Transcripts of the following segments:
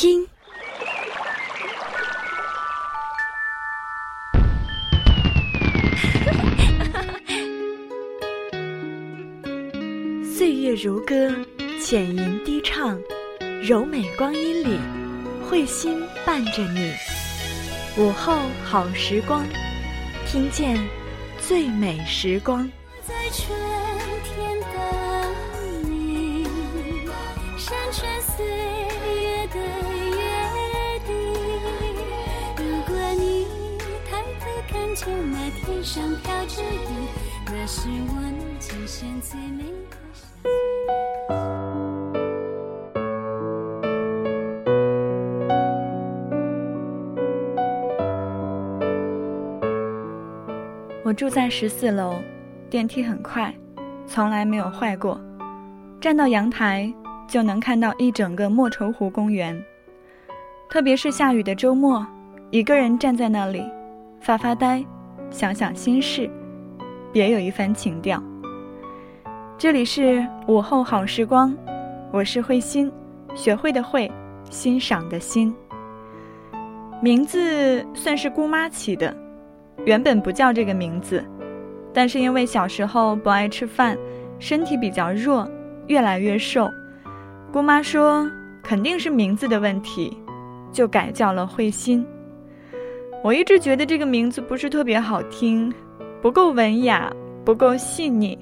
听。岁月如歌，浅吟低唱，柔美光阴里，慧心伴着你。午后好时光，听见最美时光。在春天等你，山川上飘着雨，那是我能见现最美。我住在十四楼，电梯很快，从来没有坏过。站到阳台就能看到一整个莫愁湖公园。特别是下雨的周末，一个人站在那里，发发呆，想想心事，别有一番情调。这里是午后好时光，我是慧心，学会的会，欣赏的欣。名字算是姑妈起的。原本不叫这个名字，但是因为小时候不爱吃饭，身体比较弱，越来越瘦。姑妈说肯定是名字的问题，就改叫了慧心。我一直觉得这个名字不是特别好听，不够文雅，不够细腻。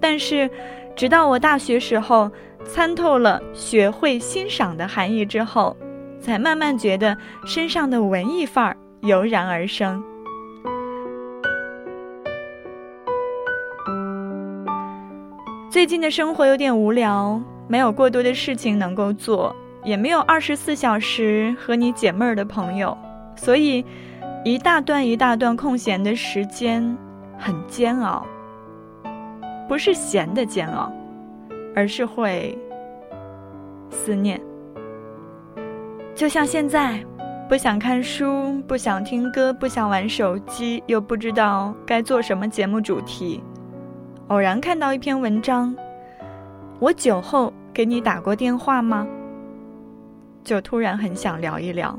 但是，直到我大学时候参透了学会欣赏的含义之后，才慢慢觉得身上的文艺范儿油然而生。最近的生活有点无聊，没有过多的事情能够做，也没有二十四小时和你解闷儿的朋友，所以一大段一大段空闲的时间很煎熬。不是闲的煎熬，而是会思念。就像现在，不想看书，不想听歌，不想玩手机，又不知道该做什么节目主题。偶然看到一篇文章，我酒后给你打过电话吗？就突然很想聊一聊。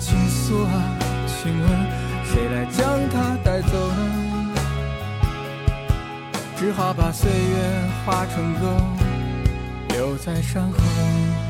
倾诉啊，请问谁来将它带走呢？只好把岁月化成歌，留在山河。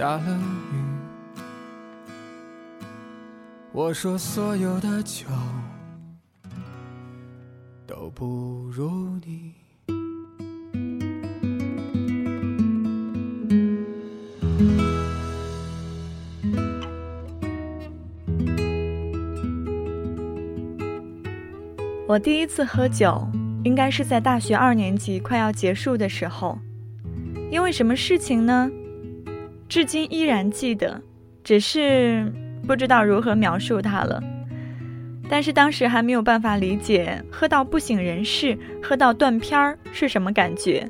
下了雨。我说所有的酒都不如你。我第一次喝酒，应该是在大学二年级快要结束的时候。因为什么事情呢？至今依然记得，只是不知道如何描述它了。但是当时还没有办法理解喝到不省人事、喝到断片儿是什么感觉。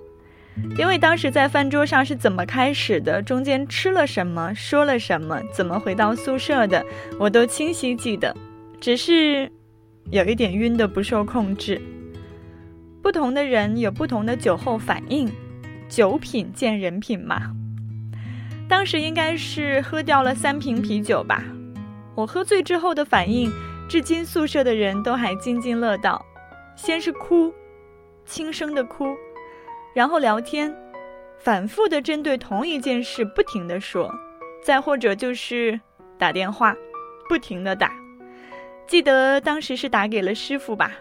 因为当时在饭桌上是怎么开始的，中间吃了什么，说了什么，怎么回到宿舍的，我都清晰记得。只是。有一点晕的不受控制。不同的人有不同的酒后反应，酒品见人品嘛。当时应该是喝掉了三瓶啤酒吧。我喝醉之后的反应，至今宿舍的人都还津津乐道。先是哭，轻声的哭，然后聊天，反复的针对同一件事不停的说，再或者就是打电话，不停的打。记得当时是打给了师傅吧，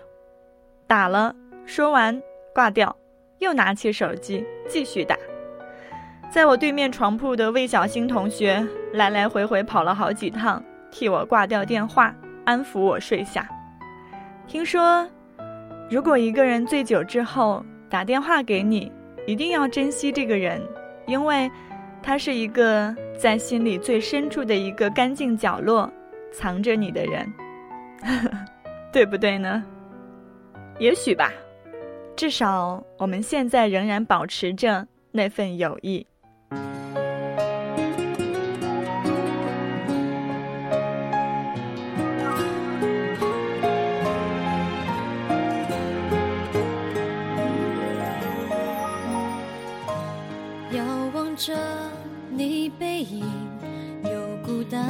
打了，说完挂掉，又拿起手机继续打。在我对面床铺的魏小星同学来来回回跑了好几趟，替我挂掉电话，安抚我睡下。听说，如果一个人醉酒之后打电话给你，一定要珍惜这个人，因为他是一个在心里最深处的一个干净角落藏着你的人。对不对呢？也许吧，至少我们现在仍然保持着那份友谊。遥望着你背影，又孤单，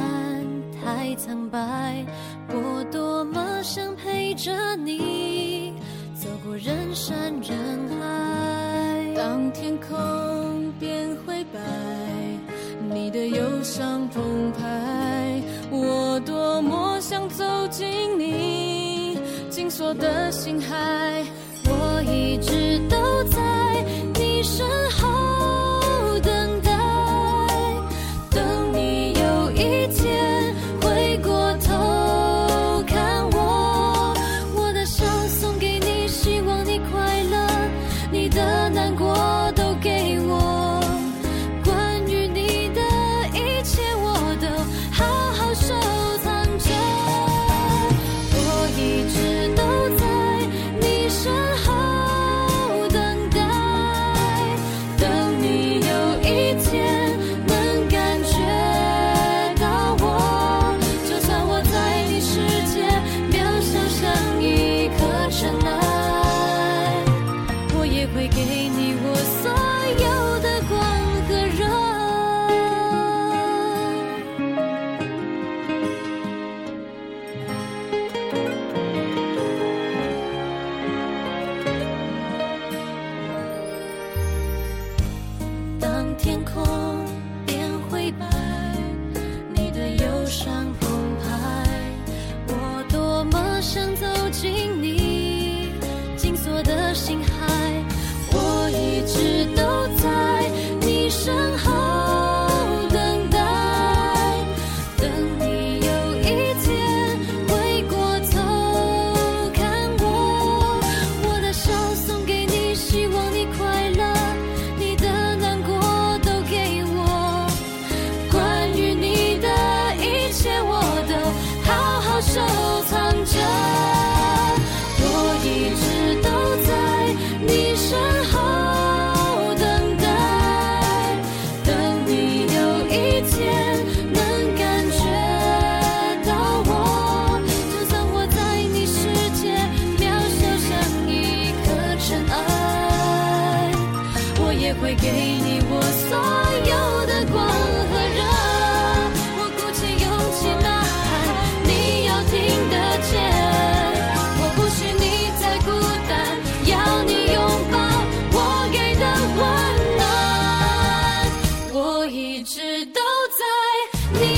太苍白。我多么想陪着你走过人山人海，当天空变灰白，你的忧伤澎湃，我多么想走进你紧锁的心海，我一直都在你身后。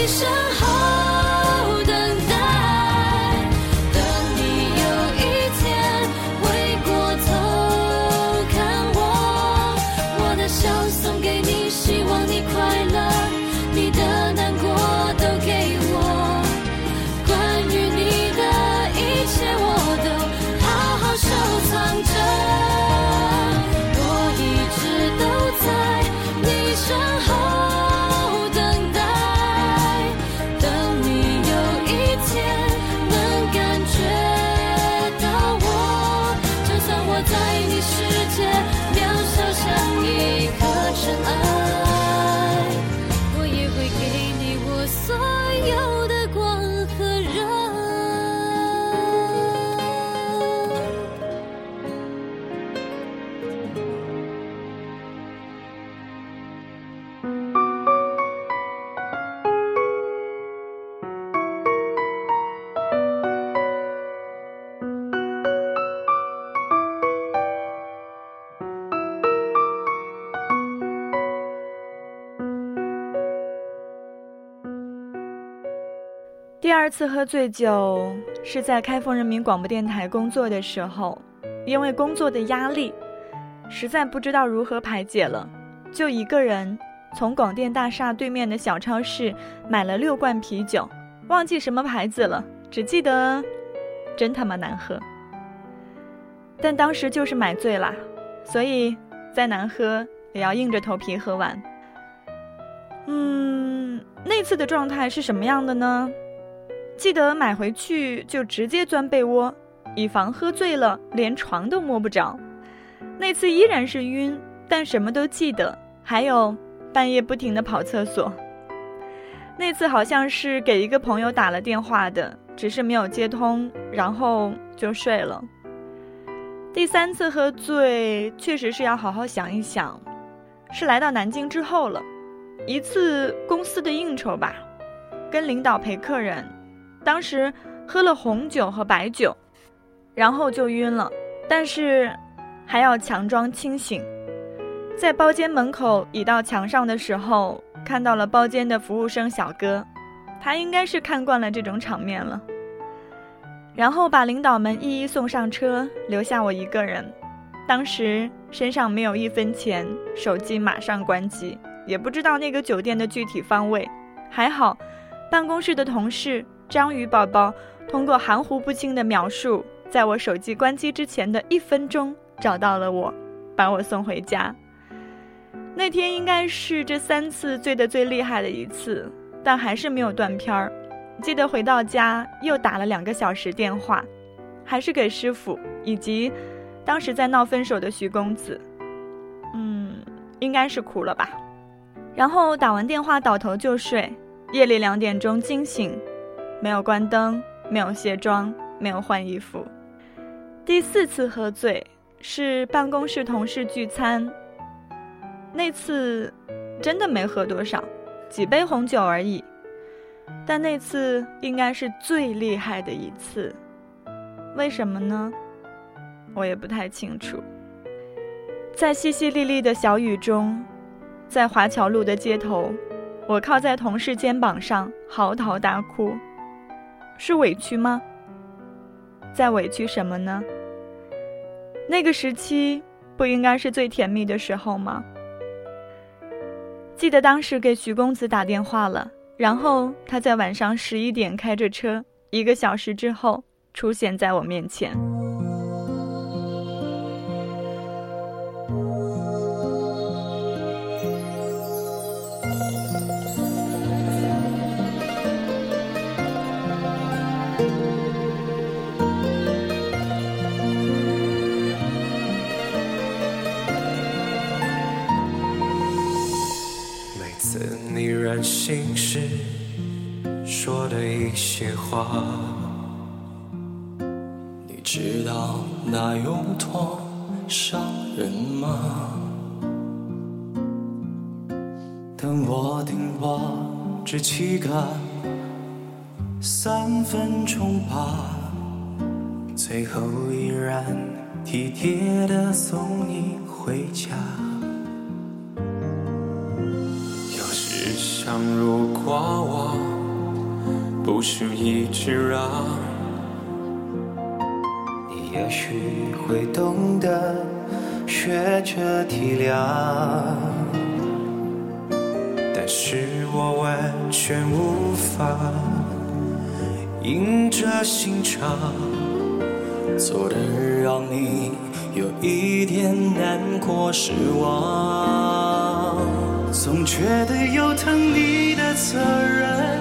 你身后第二次喝醉酒是在开封人民广播电台工作的时候，因为工作的压力，实在不知道如何排解了，就一个人从广电大厦对面的小超市买了六罐啤酒，忘记什么牌子了，只记得真他妈难喝。但当时就是买醉啦，所以再难喝也要硬着头皮喝完。嗯，那次的状态是什么样的呢？记得买回去就直接钻被窝，以防喝醉了连床都摸不着。那次依然是晕，但什么都记得，还有半夜不停的跑厕所。那次好像是给一个朋友打了电话的，只是没有接通，然后就睡了。第三次喝醉，确实是要好好想一想，是来到南京之后了，一次公司的应酬吧，跟领导陪客人。当时喝了红酒和白酒，然后就晕了，但是还要强装清醒。在包间门口倚到墙上的时候，看到了包间的服务生小哥，他应该是看惯了这种场面了。然后把领导们一一送上车，留下我一个人。当时身上没有一分钱，手机马上关机，也不知道那个酒店的具体方位。还好，办公室的同事章鱼宝宝通过含糊不清的描述，在我手机关机之前的一分钟找到了我，把我送回家。那天应该是这三次醉得最厉害的一次，但还是没有断片儿。记得回到家又打了两个小时电话，还是给师傅以及当时在闹分手的徐公子。嗯，应该是哭了吧。然后打完电话倒头就睡，夜里两点钟惊醒，没有关灯，没有卸妆，没有换衣服。第四次喝醉是办公室同事聚餐。那次真的没喝多少，几杯红酒而已。但那次应该是最厉害的一次，为什么呢？我也不太清楚。在淅淅沥沥的小雨中，在华侨路的街头，我靠在同事肩膀上嚎啕大哭，是委屈吗？在委屈什么呢？那个时期不应该是最甜蜜的时候吗？记得当时给徐公子打电话了，然后他在晚上十一点开着车，一个小时之后出现在我面前。些话，你知道那有多伤人吗？等我顶多只期赶三分钟吧，最后依然体贴的送你回家。有时想，如果我不是一直让，你也许会懂得学着体谅。但是我完全无法硬着心肠，做的让你有一点难过失望。总觉得有疼你的责任，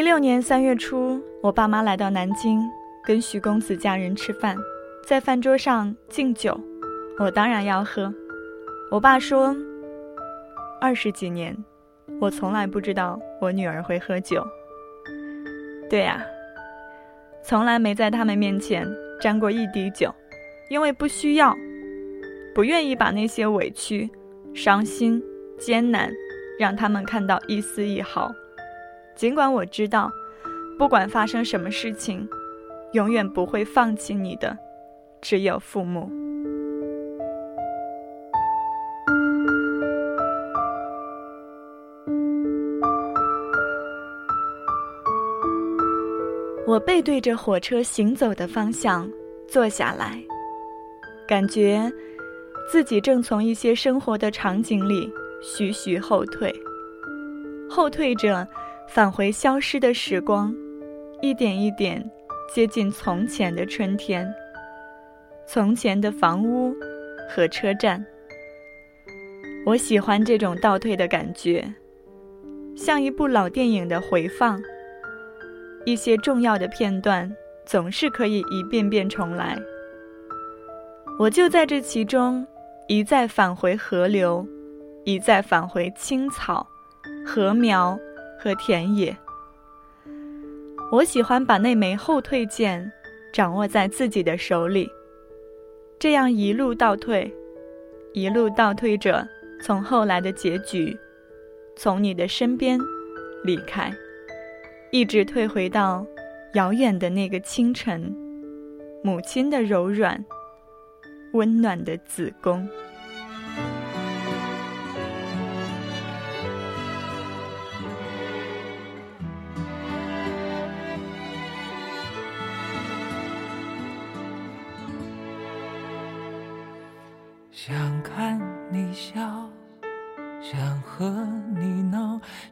一六年三月初，我爸妈来到南京，跟徐公子家人吃饭，在饭桌上敬酒，我当然要喝。我爸说。二十几年，我从来不知道我女儿会喝酒。对呀，从来没在他们面前沾过一滴酒，因为不需要，不愿意把那些委屈、伤心、艰难让他们看到一丝一毫。尽管我知道，不管发生什么事情，永远不会放弃你的，只有父母。我背对着火车行走的方向坐下来，感觉自己正从一些生活的场景里徐徐后退，后退着返回消失的时光，一点一点接近从前的春天，从前的房屋和车站。我喜欢这种倒退的感觉，像一部老电影的回放。一些重要的片段总是可以一遍遍重来。我就在这其中，一再返回河流，一再返回青草、禾苗和田野。我喜欢把那枚后退键掌握在自己的手里，这样一路倒退，一路倒退着，从后来的结局，从你的身边离开，一直退回到遥远的那个清晨，母亲的柔软、温暖的子宫。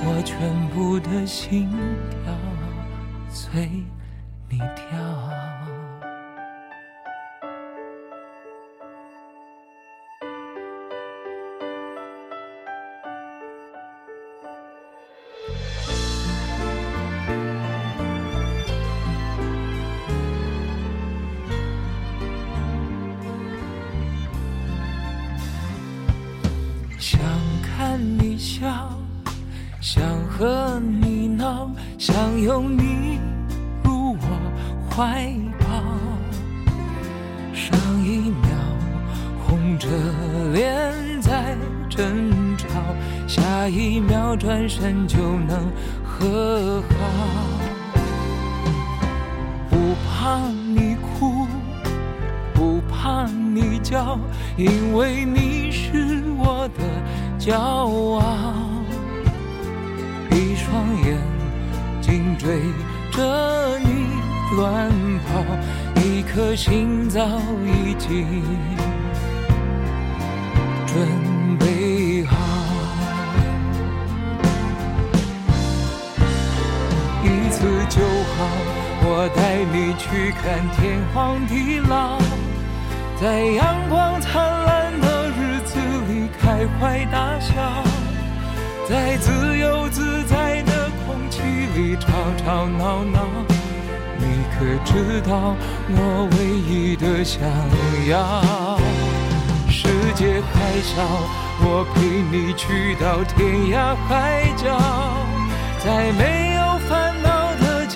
我全部的心跳随你跳？身就能和好。不怕你哭，不怕你叫，因为你是我的骄傲。一双眼睛追着你乱跑，一颗心早已经准备一次就好，我带你去看天荒地老，在阳光灿烂的日子里开怀大笑，在自由自在的空气里吵吵闹闹。你可知道我唯一的想要？世界还小，我陪你去到天涯海角，在没有